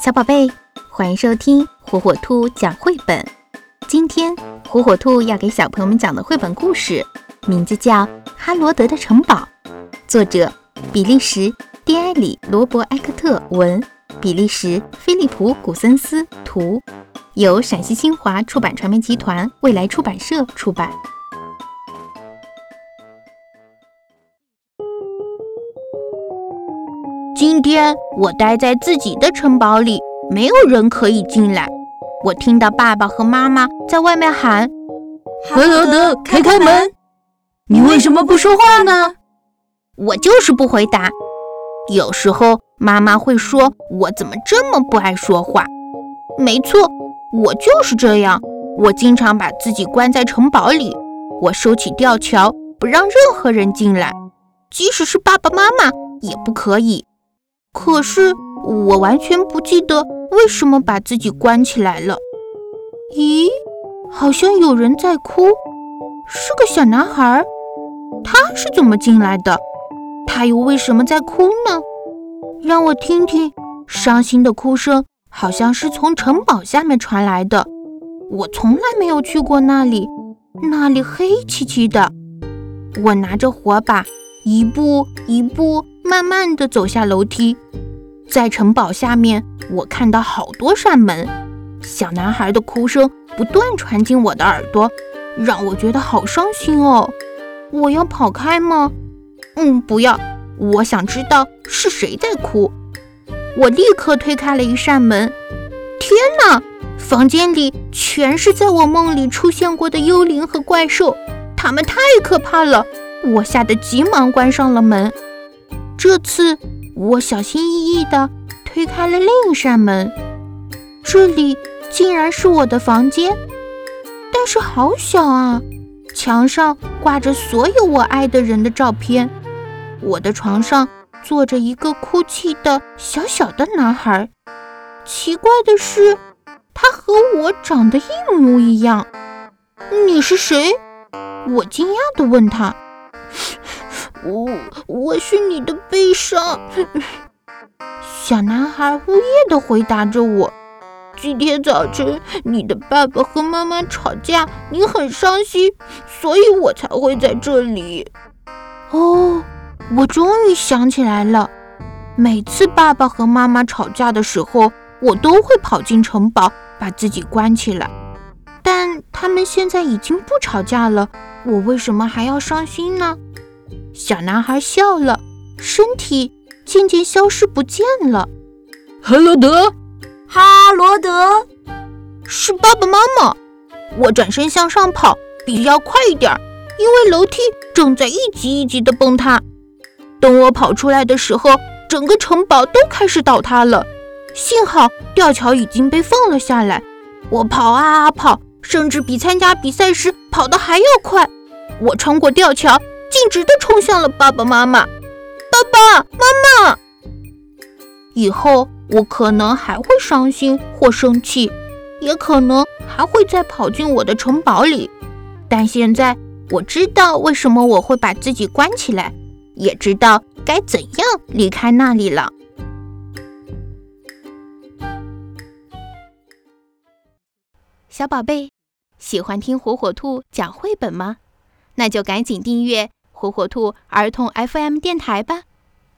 小宝贝，欢迎收听火火兔讲绘本。今天火火兔要给小朋友们讲的绘本故事，名字叫《哈罗德的城堡》，作者比利时蒂埃里·罗伯埃克特文，比利时菲利普·古森斯图，由陕西新华出版传媒集团未来出版社出版。今天我待在自己的城堡里，没有人可以进来。我听到爸爸和妈妈在外面喊：“哈罗德，开开门！”你为什么不说话呢？我就是不回答。有时候妈妈会说我怎么这么不爱说话。没错，我就是这样。我经常把自己关在城堡里，我收起吊桥，不让任何人进来，即使是爸爸妈妈也不可以。可是我完全不记得为什么把自己关起来了。咦，好像有人在哭，是个小男孩。他是怎么进来的？他又为什么在哭呢？让我听听，伤心的哭声好像是从城堡下面传来的。我从来没有去过那里，那里黑漆漆的。我拿着火把，一步一步。慢慢地走下楼梯，在城堡下面，我看到好多扇门。小男孩的哭声不断传进我的耳朵，让我觉得好伤心哦。我要跑开吗？嗯，不要。我想知道是谁在哭。我立刻推开了一扇门。天哪！房间里全是在我梦里出现过的幽灵和怪兽，他们太可怕了。我吓得急忙关上了门。这次我小心翼翼地推开了另一扇门，这里竟然是我的房间，但是好小啊！墙上挂着所有我爱的人的照片，我的床上坐着一个哭泣的小小的男孩。奇怪的是，他和我长得一模一样。你是谁？我惊讶地问他。我我是你的悲伤，小男孩呜咽地回答着我。今天早晨你的爸爸和妈妈吵架，你很伤心，所以我才会在这里。哦，我终于想起来了。每次爸爸和妈妈吵架的时候，我都会跑进城堡，把自己关起来。但他们现在已经不吵架了，我为什么还要伤心呢？小男孩笑了，身体渐渐消失不见了。哈罗德，哈罗德，是爸爸妈妈。我转身向上跑，必须要快一点，因为楼梯正在一级一级的崩塌。等我跑出来的时候，整个城堡都开始倒塌了。幸好吊桥已经被放了下来。我跑啊跑，甚至比参加比赛时跑得还要快。我穿过吊桥。径直地冲向了爸爸妈妈。爸爸妈妈，以后我可能还会伤心或生气，也可能还会再跑进我的城堡里。但现在我知道为什么我会把自己关起来，也知道该怎样离开那里了。小宝贝，喜欢听火火兔讲绘本吗？那就赶紧订阅。火火兔儿童 FM 电台吧。